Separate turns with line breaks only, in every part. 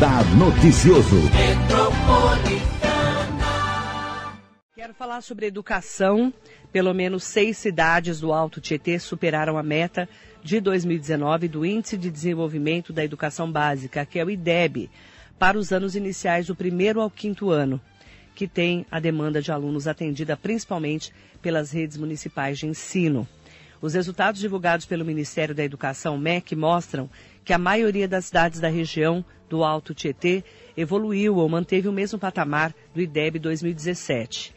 Radar Noticioso.
Quero falar sobre educação. Pelo menos seis cidades do Alto Tietê superaram a meta de 2019 do Índice de Desenvolvimento da Educação Básica, que é o IDEB, para os anos iniciais do primeiro ao quinto ano, que tem a demanda de alunos atendida principalmente pelas redes municipais de ensino. Os resultados divulgados pelo Ministério da Educação, MEC, mostram que a maioria das cidades da região do Alto Tietê evoluiu ou manteve o mesmo patamar do IDEB 2017.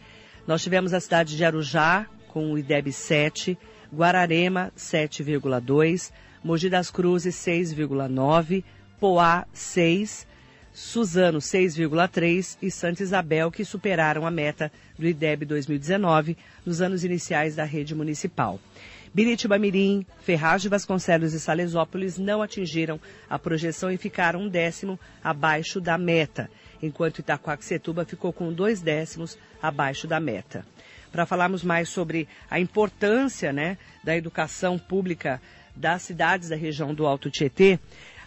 Nós tivemos a cidade de Arujá, com o IDEB 7, Guararema 7,2, Mogi das Cruzes 6,9, Poá 6, Suzano 6,3 e Santa Isabel, que superaram a meta do IDEB 2019 nos anos iniciais da rede municipal. Biritiba Mirim, Ferraz de Vasconcelos e Salesópolis não atingiram a projeção e ficaram um décimo abaixo da meta, enquanto Itacoaxetuba ficou com dois décimos abaixo da meta. Para falarmos mais sobre a importância né, da educação pública das cidades da região do Alto Tietê,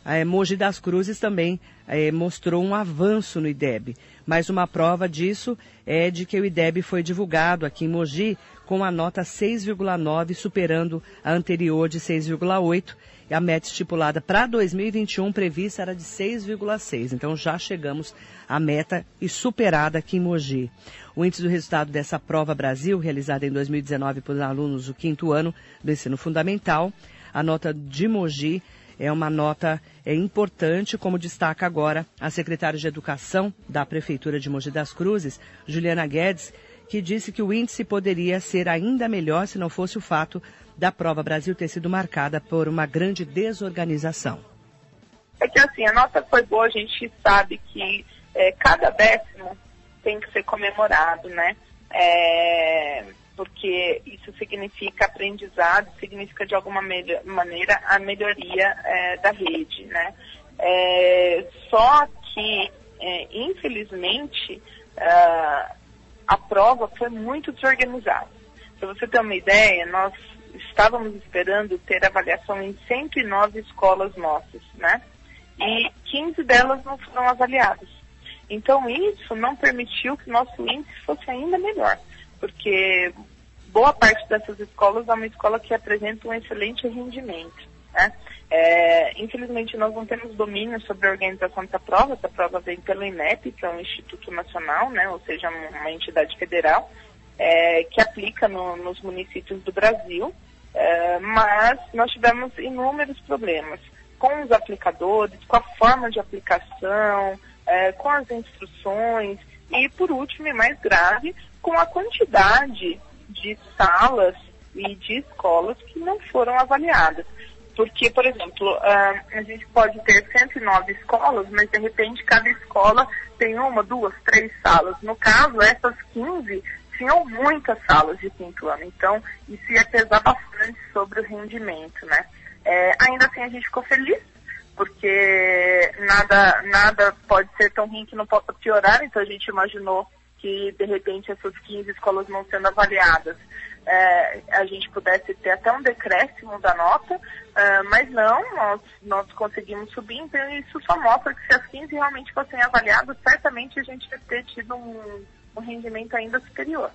a Mogi das Cruzes também é, mostrou um avanço no IDEB. Mas uma prova disso é de que o IDEB foi divulgado aqui em Mogi com a nota 6,9, superando a anterior de 6,8. E a meta estipulada para 2021 prevista era de 6,6. Então já chegamos à meta e superada aqui em Mogi. O índice do resultado dessa prova Brasil, realizada em 2019 por alunos do quinto ano do ensino fundamental, a nota de Mogi é uma nota é, importante, como destaca agora a secretária de Educação da Prefeitura de Mogi das Cruzes, Juliana Guedes, que disse que o índice poderia ser ainda melhor se não fosse o fato da prova Brasil ter sido marcada por uma grande desorganização.
É que assim, a nota foi boa, a gente sabe que é, cada décimo tem que ser comemorado, né? É, porque isso significa aprendizado, significa de alguma maneira a melhoria é, da rede, né? É, só que, é, infelizmente, a prova foi muito desorganizada. Para você ter uma ideia, nós estávamos esperando ter avaliação em 109 escolas nossas, né? E 15 delas não foram avaliadas. Então isso não permitiu que nosso índice fosse ainda melhor, porque boa parte dessas escolas é uma escola que apresenta um excelente rendimento. Né? É, infelizmente nós não temos domínio sobre a organização dessa prova, essa prova vem pelo INEP, que é um Instituto Nacional, né? ou seja, uma entidade federal, é, que aplica no, nos municípios do Brasil, é, mas nós tivemos inúmeros problemas com os aplicadores, com a forma de aplicação, é, com as instruções e, por último e mais grave, com a quantidade de salas e de escolas que não foram avaliadas. Porque, por exemplo, uh, a gente pode ter 109 escolas, mas de repente cada escola tem uma, duas, três salas. No caso, essas 15 tinham muitas salas de quinto ano. Então, isso ia pesar bastante sobre o rendimento, né? É, ainda assim, a gente ficou feliz, porque nada, nada ser tão ruim que não possa piorar. Então, a gente imaginou que, de repente, essas 15 escolas não sendo avaliadas é, a gente pudesse ter até um decréscimo da nota, é, mas não, nós, nós conseguimos subir, então isso só mostra que se as 15 realmente fossem avaliadas, certamente a gente ia ter tido um, um rendimento ainda superior.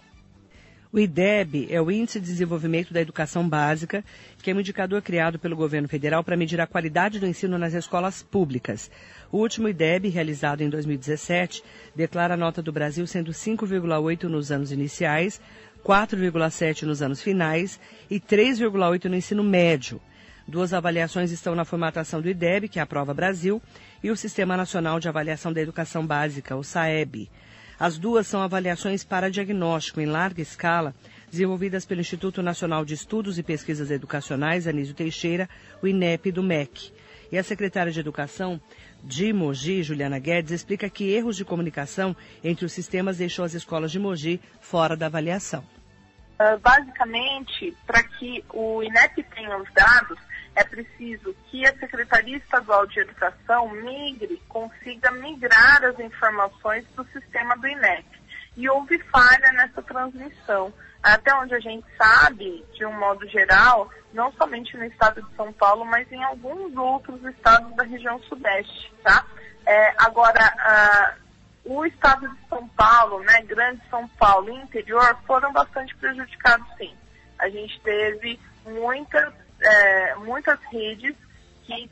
O IDEB é o Índice de Desenvolvimento da Educação Básica, que é um indicador criado pelo governo federal para medir a qualidade do ensino nas escolas públicas. O último IDEB, realizado em 2017, declara a nota do Brasil sendo 5,8 nos anos iniciais, 4,7 nos anos finais e 3,8 no ensino médio. Duas avaliações estão na formatação do IDEB, que é a Prova Brasil, e o Sistema Nacional de Avaliação da Educação Básica, o SAEB. As duas são avaliações para diagnóstico em larga escala, desenvolvidas pelo Instituto Nacional de Estudos e Pesquisas Educacionais, Anísio Teixeira, o INEP do MEC. E a secretária de Educação de Mogi, Juliana Guedes, explica que erros de comunicação entre os sistemas deixou as escolas de Mogi fora da avaliação.
Uh, basicamente, para que o INEP tenha os dados, é preciso que a Secretaria Estadual de Educação migre, consiga migrar as informações do sistema do INEP. e houve falha nessa transmissão. Até onde a gente sabe, de um modo geral, não somente no estado de São Paulo, mas em alguns outros estados da região sudeste, tá? É, agora, o estado de São Paulo, né, Grande São Paulo e interior foram bastante prejudicados, sim. A gente teve muitas, é, muitas redes que,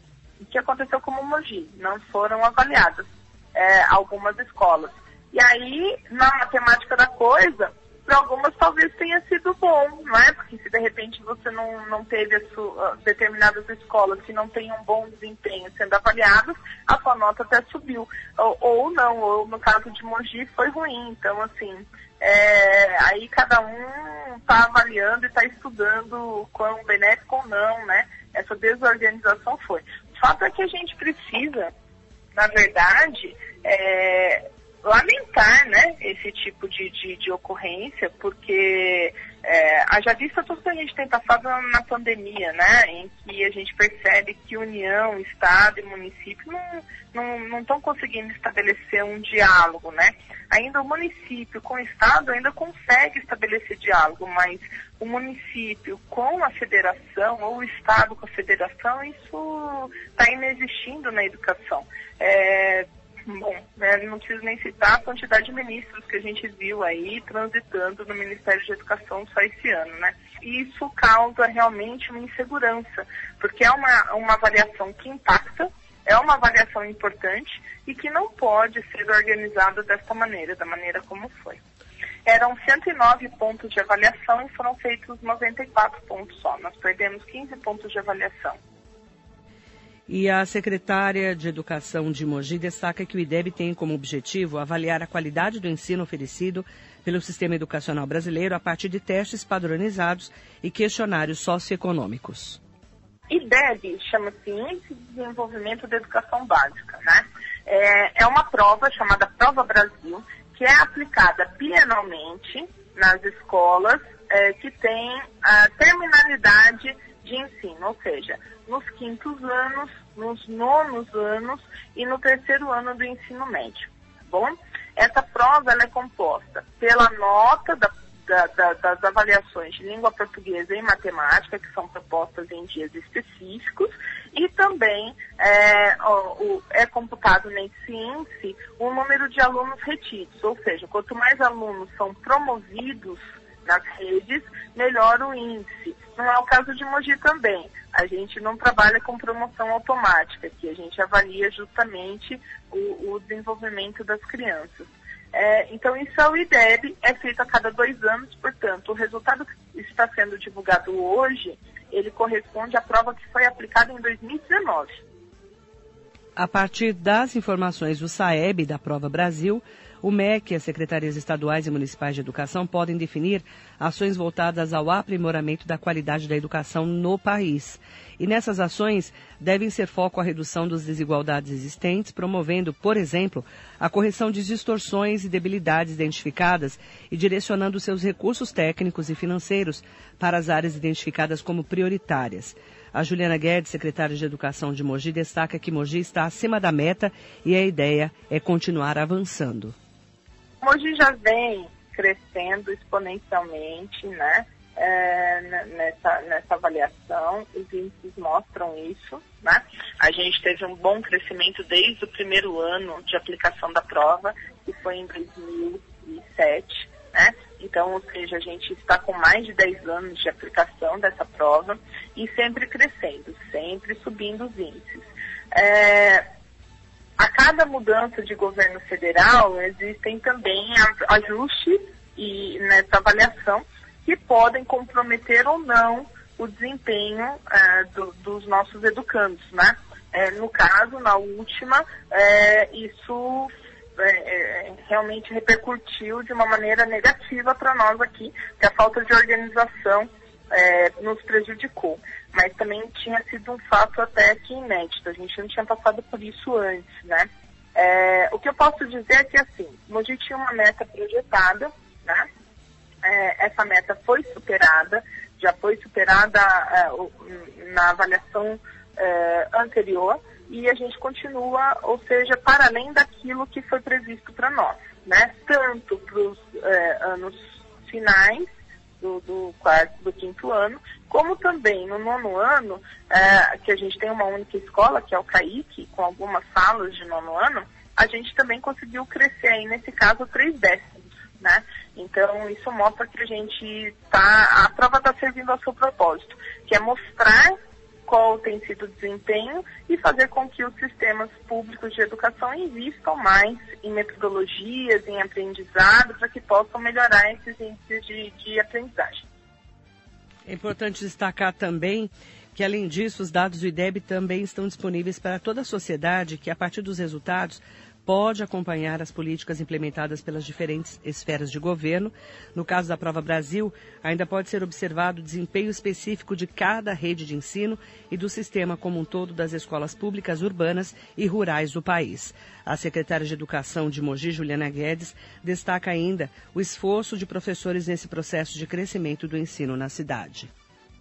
que aconteceu como Mogi, não foram avaliadas é, algumas escolas. E aí, na matemática da coisa, para algumas talvez tenha sido bom, não é? Porque se de repente você não, não teve sua, determinadas escolas que não têm um bom desempenho sendo avaliadas, a sua nota até subiu. Ou, ou não, ou no caso de Mogi foi ruim. Então, assim, é, aí cada um está avaliando e está estudando quão benéfico ou não, né? Essa desorganização foi. O fato é que a gente precisa, na verdade, é, lamentar né, esse tipo de, de, de ocorrência, porque é, haja vista tudo que a gente tem passado na pandemia, né, em que a gente percebe que União, Estado e município não estão conseguindo estabelecer um diálogo, né. Ainda o município com o Estado ainda consegue estabelecer diálogo, mas o município com a federação ou o Estado com a federação, isso está inexistindo na educação. É, Bom, né, não preciso nem citar a quantidade de ministros que a gente viu aí transitando no Ministério de Educação só esse ano, né? Isso causa realmente uma insegurança, porque é uma, uma avaliação que impacta, é uma avaliação importante e que não pode ser organizada desta maneira, da maneira como foi. Eram 109 pontos de avaliação e foram feitos 94 pontos só. Nós perdemos 15 pontos de avaliação.
E a secretária de Educação de Mogi destaca que o IDEB tem como objetivo avaliar a qualidade do ensino oferecido pelo sistema educacional brasileiro a partir de testes padronizados e questionários socioeconômicos.
IDEB chama-se Índice de Desenvolvimento da Educação Básica, né? É, é uma prova chamada Prova Brasil, que é aplicada bienalmente nas escolas é, que têm a terminalidade de ensino, ou seja, nos quintos anos, nos nonos anos e no terceiro ano do ensino médio. Tá bom? Essa prova é composta pela nota da, da, da, das avaliações de língua portuguesa e matemática, que são propostas em dias específicos, e também é, o, é computado nesse índice o número de alunos retidos, ou seja, quanto mais alunos são promovidos nas redes, melhor o índice. Não é o caso de Mogi também. A gente não trabalha com promoção automática, que a gente avalia justamente o, o desenvolvimento das crianças. É, então, isso é o IDEB, é feito a cada dois anos, portanto, o resultado que está sendo divulgado hoje, ele corresponde à prova que foi aplicada em 2019.
A partir das informações do SAEB da Prova Brasil, o MEC e as secretarias estaduais e municipais de educação podem definir ações voltadas ao aprimoramento da qualidade da educação no país. E nessas ações devem ser foco a redução das desigualdades existentes, promovendo, por exemplo, a correção de distorções e debilidades identificadas e direcionando seus recursos técnicos e financeiros para as áreas identificadas como prioritárias. A Juliana Guedes, secretária de Educação de Mogi, destaca que Mogi está acima da meta e a ideia é continuar avançando.
Mogi já vem crescendo exponencialmente, né? É, nessa, nessa avaliação, os índices mostram isso, né? A gente teve um bom crescimento desde o primeiro ano de aplicação da prova, que foi em 2007, né? Então, ou seja, a gente está com mais de 10 anos de aplicação dessa prova e sempre crescendo, sempre subindo os índices. É, a cada mudança de governo federal, existem também ajustes e, nessa avaliação que podem comprometer ou não o desempenho é, do, dos nossos educandos, né? É, no caso, na última, é, isso realmente repercutiu de uma maneira negativa para nós aqui, que a falta de organização nos prejudicou. Mas também tinha sido um fato até que inédito, a gente não tinha passado por isso antes, né? É, o que eu posso dizer é que, assim, Mogi tinha uma meta projetada, né? É, essa meta foi superada, já foi superada é, na avaliação é, anterior, e a gente continua, ou seja, para além daquilo que foi previsto para nós, né? Tanto para os é, anos finais do, do, quarto, do quinto ano, como também no nono ano, é, que a gente tem uma única escola, que é o CAIC, com algumas salas de nono ano, a gente também conseguiu crescer aí, nesse caso, três décimos, né? Então, isso mostra que a gente está, a prova está servindo ao seu propósito, que é mostrar qual tem sido o desempenho e fazer com que os sistemas públicos de educação invistam mais em metodologias, em aprendizado, para que possam melhorar esses índices de, de aprendizagem.
É importante destacar também que, além disso, os dados do IDEB também estão disponíveis para toda a sociedade, que, a partir dos resultados, pode acompanhar as políticas implementadas pelas diferentes esferas de governo. No caso da Prova Brasil, ainda pode ser observado o desempenho específico de cada rede de ensino e do sistema como um todo das escolas públicas urbanas e rurais do país. A secretária de Educação de Mogi, Juliana Guedes, destaca ainda o esforço de professores nesse processo de crescimento do ensino na cidade.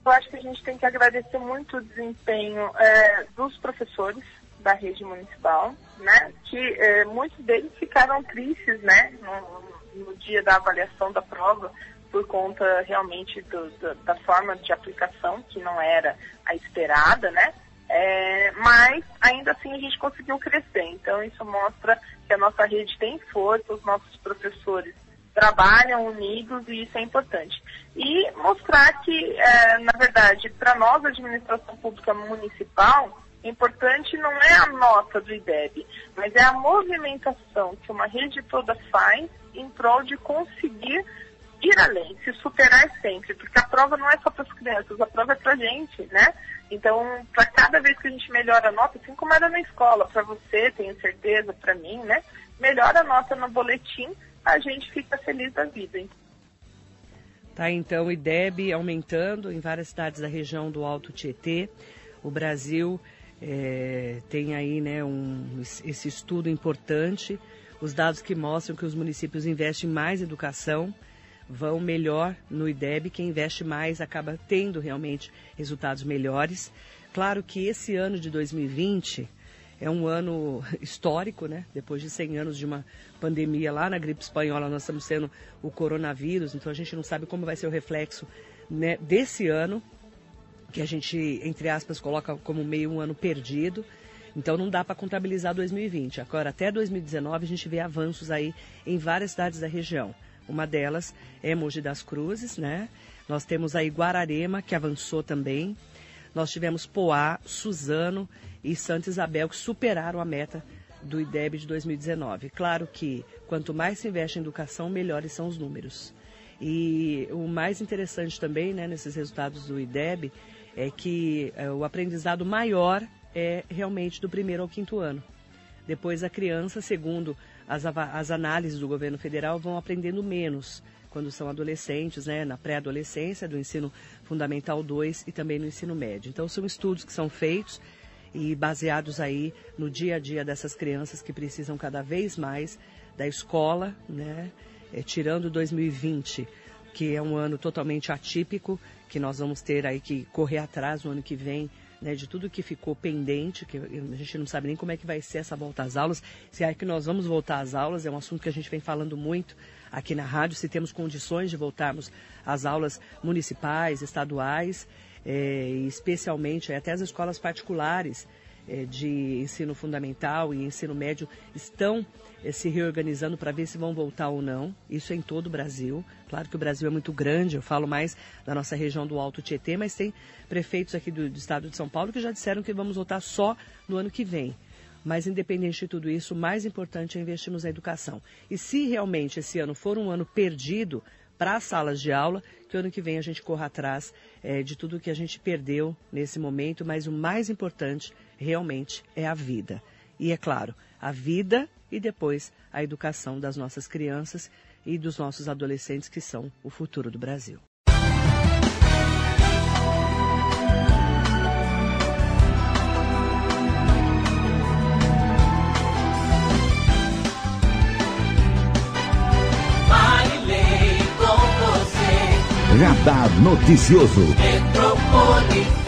Eu acho que a gente tem que agradecer muito o desempenho é, dos professores, da rede municipal, né, que eh, muitos deles ficaram tristes, né, no, no, dia da avaliação da prova, por conta realmente do, do, da forma de aplicação, que não era a esperada, né, é, mas ainda assim a gente conseguiu crescer. Então isso mostra que a nossa rede tem força, os nossos professores trabalham unidos e isso é importante. E mostrar que, é, na verdade, para nós, administração pública municipal, importante não é a nota do IDEB, mas é a movimentação que uma rede toda faz em prol de conseguir ir além, se superar sempre, porque a prova não é só para as crianças, a prova é para a gente, né? Então, para cada vez que a gente melhora a nota, assim como era na escola, para você, tenho certeza, para mim, né? Melhora a nota no boletim, a gente fica feliz da vida.
Tá, então, o IDEB aumentando em várias cidades da região do Alto Tietê. O Brasil é, tem aí né, um, esse estudo importante, os dados que mostram que os municípios investem mais em educação vão melhor no IDEB, quem investe mais acaba tendo realmente resultados melhores. Claro que esse ano de 2020 é um ano histórico, né? Depois de 100 anos de uma pandemia lá na gripe espanhola, nós estamos sendo o coronavírus, então a gente não sabe como vai ser o reflexo né, desse ano que a gente, entre aspas, coloca como meio um ano perdido. Então não dá para contabilizar 2020. Agora, até 2019, a gente vê avanços aí em várias cidades da região. Uma delas é Mogi das Cruzes, né? Nós temos aí Guararema, que avançou também. Nós tivemos Poá, Suzano e Santa Isabel, que superaram a meta do IDEB de 2019. Claro que quanto mais se investe em educação, melhores são os números. E o mais interessante também, né, nesses resultados do IDEB, é que é, o aprendizado maior é realmente do primeiro ao quinto ano. Depois a criança, segundo as, as análises do governo federal, vão aprendendo menos quando são adolescentes, né, na pré-adolescência, do ensino fundamental 2 e também no ensino médio. Então são estudos que são feitos e baseados aí no dia a dia dessas crianças que precisam cada vez mais da escola, né, é, tirando 2020 que é um ano totalmente atípico, que nós vamos ter aí que correr atrás no ano que vem, né, de tudo que ficou pendente, que a gente não sabe nem como é que vai ser essa volta às aulas, se é que nós vamos voltar às aulas, é um assunto que a gente vem falando muito aqui na rádio, se temos condições de voltarmos às aulas municipais, estaduais, é, especialmente até as escolas particulares de ensino fundamental e ensino médio estão é, se reorganizando para ver se vão voltar ou não. Isso é em todo o Brasil. Claro que o Brasil é muito grande, eu falo mais da nossa região do Alto Tietê, mas tem prefeitos aqui do, do estado de São Paulo que já disseram que vamos voltar só no ano que vem. Mas, independente de tudo isso, o mais importante é investirmos na educação. E se realmente esse ano for um ano perdido para as salas de aula, que ano que vem a gente corra atrás é, de tudo que a gente perdeu nesse momento, mas o mais importante realmente é a vida. E é claro, a vida e depois a educação das nossas crianças e dos nossos adolescentes, que são o futuro do Brasil.
Radar Noticioso.